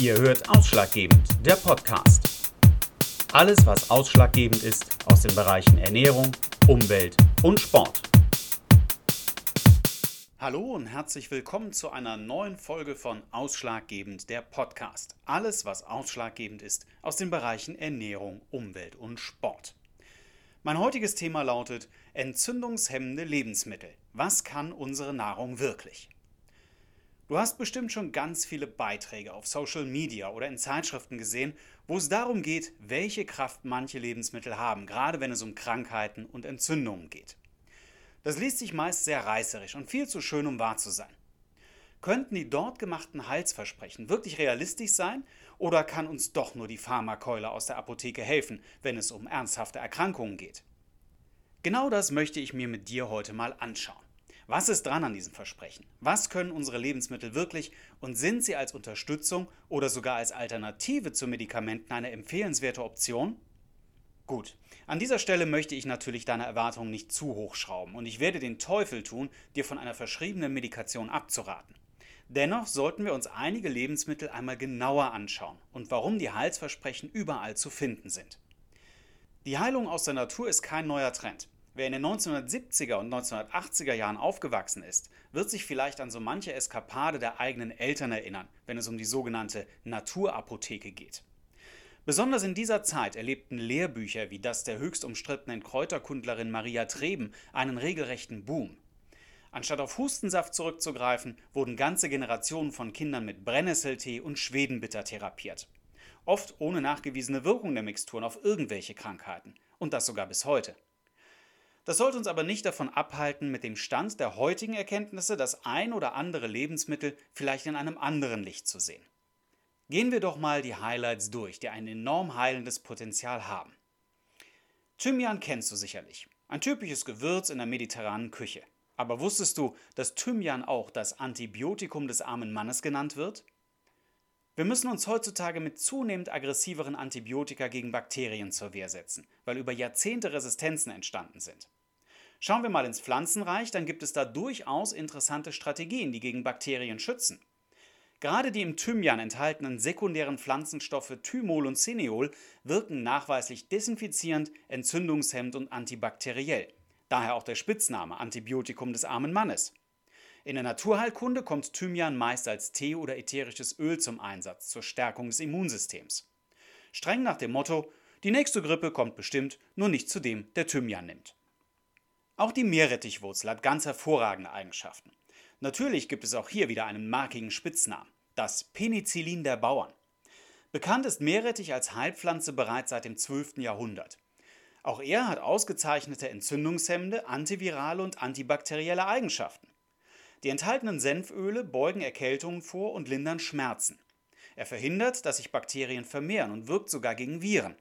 Ihr hört Ausschlaggebend, der Podcast. Alles, was ausschlaggebend ist aus den Bereichen Ernährung, Umwelt und Sport. Hallo und herzlich willkommen zu einer neuen Folge von Ausschlaggebend, der Podcast. Alles, was ausschlaggebend ist aus den Bereichen Ernährung, Umwelt und Sport. Mein heutiges Thema lautet entzündungshemmende Lebensmittel. Was kann unsere Nahrung wirklich? Du hast bestimmt schon ganz viele Beiträge auf Social Media oder in Zeitschriften gesehen, wo es darum geht, welche Kraft manche Lebensmittel haben, gerade wenn es um Krankheiten und Entzündungen geht. Das liest sich meist sehr reißerisch und viel zu schön, um wahr zu sein. Könnten die dort gemachten Heilsversprechen wirklich realistisch sein oder kann uns doch nur die Pharmakeule aus der Apotheke helfen, wenn es um ernsthafte Erkrankungen geht? Genau das möchte ich mir mit dir heute mal anschauen. Was ist dran an diesem Versprechen? Was können unsere Lebensmittel wirklich und sind sie als Unterstützung oder sogar als Alternative zu Medikamenten eine empfehlenswerte Option? Gut, an dieser Stelle möchte ich natürlich deine Erwartungen nicht zu hoch schrauben und ich werde den Teufel tun, dir von einer verschriebenen Medikation abzuraten. Dennoch sollten wir uns einige Lebensmittel einmal genauer anschauen und warum die Heilsversprechen überall zu finden sind. Die Heilung aus der Natur ist kein neuer Trend. Wer in den 1970er und 1980er Jahren aufgewachsen ist, wird sich vielleicht an so manche Eskapade der eigenen Eltern erinnern, wenn es um die sogenannte Naturapotheke geht. Besonders in dieser Zeit erlebten Lehrbücher wie das der höchst umstrittenen Kräuterkundlerin Maria Treben einen regelrechten Boom. Anstatt auf Hustensaft zurückzugreifen, wurden ganze Generationen von Kindern mit Brennnesseltee und Schwedenbitter therapiert. Oft ohne nachgewiesene Wirkung der Mixturen auf irgendwelche Krankheiten. Und das sogar bis heute. Das sollte uns aber nicht davon abhalten, mit dem Stand der heutigen Erkenntnisse das ein oder andere Lebensmittel vielleicht in einem anderen Licht zu sehen. Gehen wir doch mal die Highlights durch, die ein enorm heilendes Potenzial haben. Thymian kennst du sicherlich. Ein typisches Gewürz in der mediterranen Küche. Aber wusstest du, dass Thymian auch das Antibiotikum des armen Mannes genannt wird? Wir müssen uns heutzutage mit zunehmend aggressiveren Antibiotika gegen Bakterien zur Wehr setzen, weil über Jahrzehnte Resistenzen entstanden sind. Schauen wir mal ins Pflanzenreich, dann gibt es da durchaus interessante Strategien, die gegen Bakterien schützen. Gerade die im Thymian enthaltenen sekundären Pflanzenstoffe Thymol und Cineol wirken nachweislich desinfizierend, entzündungshemmend und antibakteriell. Daher auch der Spitzname Antibiotikum des armen Mannes. In der Naturheilkunde kommt Thymian meist als Tee oder ätherisches Öl zum Einsatz zur Stärkung des Immunsystems. Streng nach dem Motto: Die nächste Grippe kommt bestimmt, nur nicht zu dem, der Thymian nimmt. Auch die Meerrettichwurzel hat ganz hervorragende Eigenschaften. Natürlich gibt es auch hier wieder einen markigen Spitznamen, das Penicillin der Bauern. Bekannt ist Meerrettich als Heilpflanze bereits seit dem 12. Jahrhundert. Auch er hat ausgezeichnete entzündungshemmende, antivirale und antibakterielle Eigenschaften. Die enthaltenen Senföle beugen Erkältungen vor und lindern Schmerzen. Er verhindert, dass sich Bakterien vermehren und wirkt sogar gegen Viren.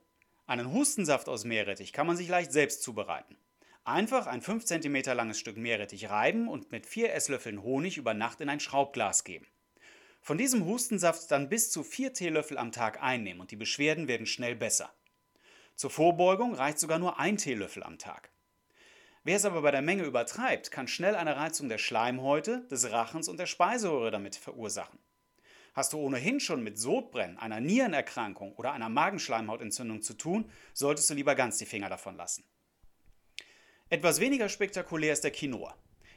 Einen Hustensaft aus Meerrettich kann man sich leicht selbst zubereiten. Einfach ein 5 cm langes Stück Meerrettich reiben und mit 4 Esslöffeln Honig über Nacht in ein Schraubglas geben. Von diesem Hustensaft dann bis zu 4 Teelöffel am Tag einnehmen und die Beschwerden werden schnell besser. Zur Vorbeugung reicht sogar nur ein Teelöffel am Tag. Wer es aber bei der Menge übertreibt, kann schnell eine Reizung der Schleimhäute, des Rachens und der Speiseröhre damit verursachen. Hast du ohnehin schon mit Sodbrennen, einer Nierenerkrankung oder einer Magenschleimhautentzündung zu tun, solltest du lieber ganz die Finger davon lassen. Etwas weniger spektakulär ist der Quinoa.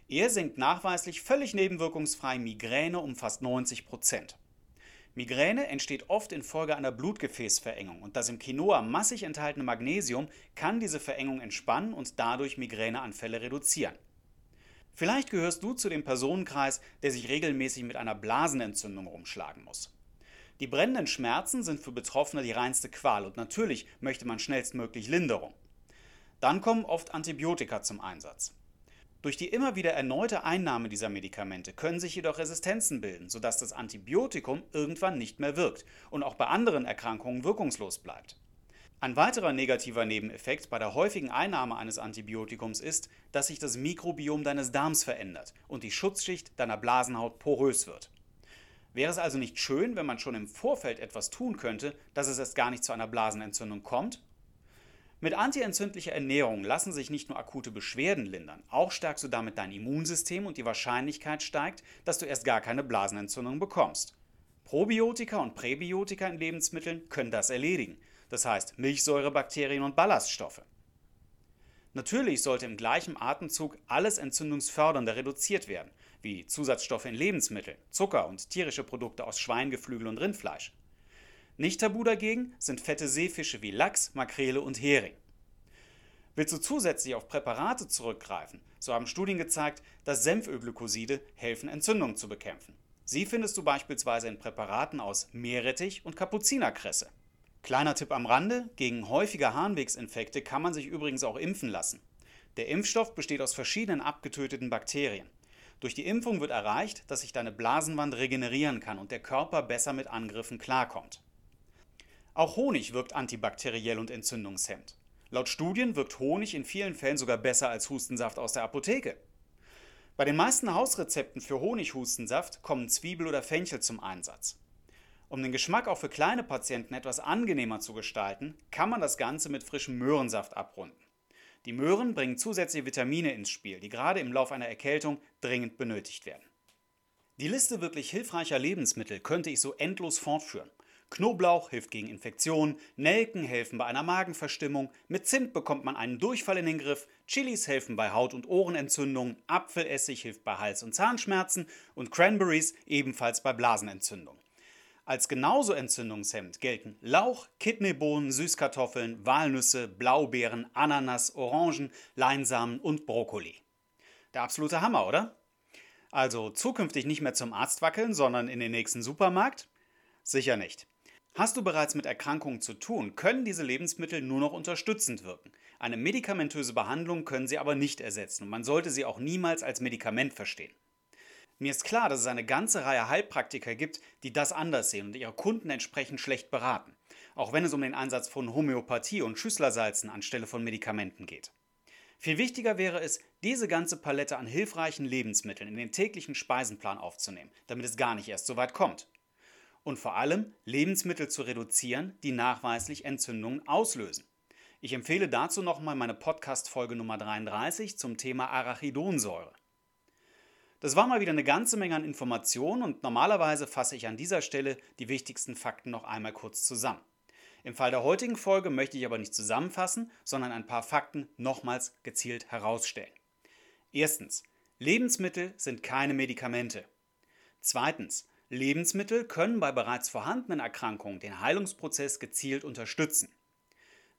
Er senkt nachweislich völlig nebenwirkungsfrei Migräne um fast 90 Prozent. Migräne entsteht oft infolge einer Blutgefäßverengung und das im Quinoa massig enthaltene Magnesium kann diese Verengung entspannen und dadurch Migräneanfälle reduzieren. Vielleicht gehörst du zu dem Personenkreis, der sich regelmäßig mit einer Blasenentzündung rumschlagen muss. Die brennenden Schmerzen sind für Betroffene die reinste Qual und natürlich möchte man schnellstmöglich Linderung. Dann kommen oft Antibiotika zum Einsatz. Durch die immer wieder erneute Einnahme dieser Medikamente können sich jedoch Resistenzen bilden, sodass das Antibiotikum irgendwann nicht mehr wirkt und auch bei anderen Erkrankungen wirkungslos bleibt. Ein weiterer negativer Nebeneffekt bei der häufigen Einnahme eines Antibiotikums ist, dass sich das Mikrobiom deines Darms verändert und die Schutzschicht deiner Blasenhaut porös wird. Wäre es also nicht schön, wenn man schon im Vorfeld etwas tun könnte, dass es erst gar nicht zu einer Blasenentzündung kommt mit antientzündlicher Ernährung lassen sich nicht nur akute Beschwerden lindern, auch stärkst du damit dein Immunsystem und die Wahrscheinlichkeit steigt, dass du erst gar keine Blasenentzündung bekommst. Probiotika und Präbiotika in Lebensmitteln können das erledigen, das heißt Milchsäurebakterien und Ballaststoffe. Natürlich sollte im gleichen Atemzug alles Entzündungsfördernde reduziert werden, wie Zusatzstoffe in Lebensmitteln, Zucker und tierische Produkte aus Schweingeflügel und Rindfleisch. Nicht tabu dagegen sind fette Seefische wie Lachs, Makrele und Hering. Willst du zusätzlich auf Präparate zurückgreifen, so haben Studien gezeigt, dass Senfölglykoside helfen, Entzündungen zu bekämpfen. Sie findest du beispielsweise in Präparaten aus Meerrettich und Kapuzinerkresse. Kleiner Tipp am Rande, gegen häufige Harnwegsinfekte kann man sich übrigens auch impfen lassen. Der Impfstoff besteht aus verschiedenen abgetöteten Bakterien. Durch die Impfung wird erreicht, dass sich deine Blasenwand regenerieren kann und der Körper besser mit Angriffen klarkommt. Auch Honig wirkt antibakteriell und entzündungshemmend. Laut Studien wirkt Honig in vielen Fällen sogar besser als Hustensaft aus der Apotheke. Bei den meisten Hausrezepten für Honighustensaft kommen Zwiebel oder Fenchel zum Einsatz. Um den Geschmack auch für kleine Patienten etwas angenehmer zu gestalten, kann man das Ganze mit frischem Möhrensaft abrunden. Die Möhren bringen zusätzliche Vitamine ins Spiel, die gerade im Lauf einer Erkältung dringend benötigt werden. Die Liste wirklich hilfreicher Lebensmittel könnte ich so endlos fortführen. Knoblauch hilft gegen Infektionen, Nelken helfen bei einer Magenverstimmung, mit Zimt bekommt man einen Durchfall in den Griff, Chilis helfen bei Haut- und Ohrenentzündungen, Apfelessig hilft bei Hals- und Zahnschmerzen und Cranberries ebenfalls bei Blasenentzündung. Als genauso entzündungshemmend gelten Lauch, Kidneybohnen, Süßkartoffeln, Walnüsse, Blaubeeren, Ananas, Orangen, Leinsamen und Brokkoli. Der absolute Hammer, oder? Also zukünftig nicht mehr zum Arzt wackeln, sondern in den nächsten Supermarkt? Sicher nicht. Hast du bereits mit Erkrankungen zu tun, können diese Lebensmittel nur noch unterstützend wirken. Eine medikamentöse Behandlung können sie aber nicht ersetzen und man sollte sie auch niemals als Medikament verstehen. Mir ist klar, dass es eine ganze Reihe Heilpraktiker gibt, die das anders sehen und ihre Kunden entsprechend schlecht beraten, auch wenn es um den Einsatz von Homöopathie und Schüsslersalzen anstelle von Medikamenten geht. Viel wichtiger wäre es, diese ganze Palette an hilfreichen Lebensmitteln in den täglichen Speisenplan aufzunehmen, damit es gar nicht erst so weit kommt. Und vor allem Lebensmittel zu reduzieren, die nachweislich Entzündungen auslösen. Ich empfehle dazu nochmal meine Podcast-Folge Nummer 33 zum Thema Arachidonsäure. Das war mal wieder eine ganze Menge an Informationen und normalerweise fasse ich an dieser Stelle die wichtigsten Fakten noch einmal kurz zusammen. Im Fall der heutigen Folge möchte ich aber nicht zusammenfassen, sondern ein paar Fakten nochmals gezielt herausstellen. Erstens, Lebensmittel sind keine Medikamente. Zweitens, Lebensmittel können bei bereits vorhandenen Erkrankungen den Heilungsprozess gezielt unterstützen.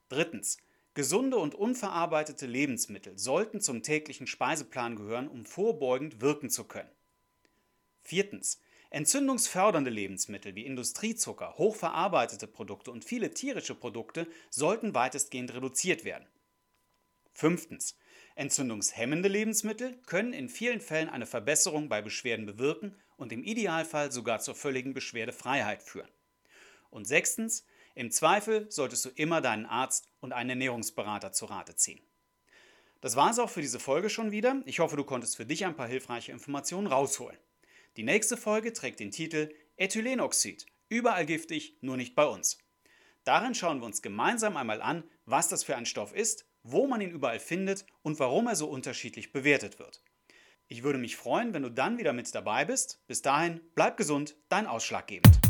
Drittens, Gesunde und unverarbeitete Lebensmittel sollten zum täglichen Speiseplan gehören, um vorbeugend wirken zu können. Viertens. Entzündungsfördernde Lebensmittel wie Industriezucker, hochverarbeitete Produkte und viele tierische Produkte sollten weitestgehend reduziert werden. Fünftens. Entzündungshemmende Lebensmittel können in vielen Fällen eine Verbesserung bei Beschwerden bewirken und im Idealfall sogar zur völligen Beschwerdefreiheit führen. Und sechstens. Im Zweifel solltest du immer deinen Arzt und einen Ernährungsberater zu Rate ziehen. Das war es auch für diese Folge schon wieder. Ich hoffe, du konntest für dich ein paar hilfreiche Informationen rausholen. Die nächste Folge trägt den Titel Ethylenoxid. Überall giftig, nur nicht bei uns. Darin schauen wir uns gemeinsam einmal an, was das für ein Stoff ist, wo man ihn überall findet und warum er so unterschiedlich bewertet wird. Ich würde mich freuen, wenn du dann wieder mit dabei bist. Bis dahin, bleib gesund, dein Ausschlaggebend.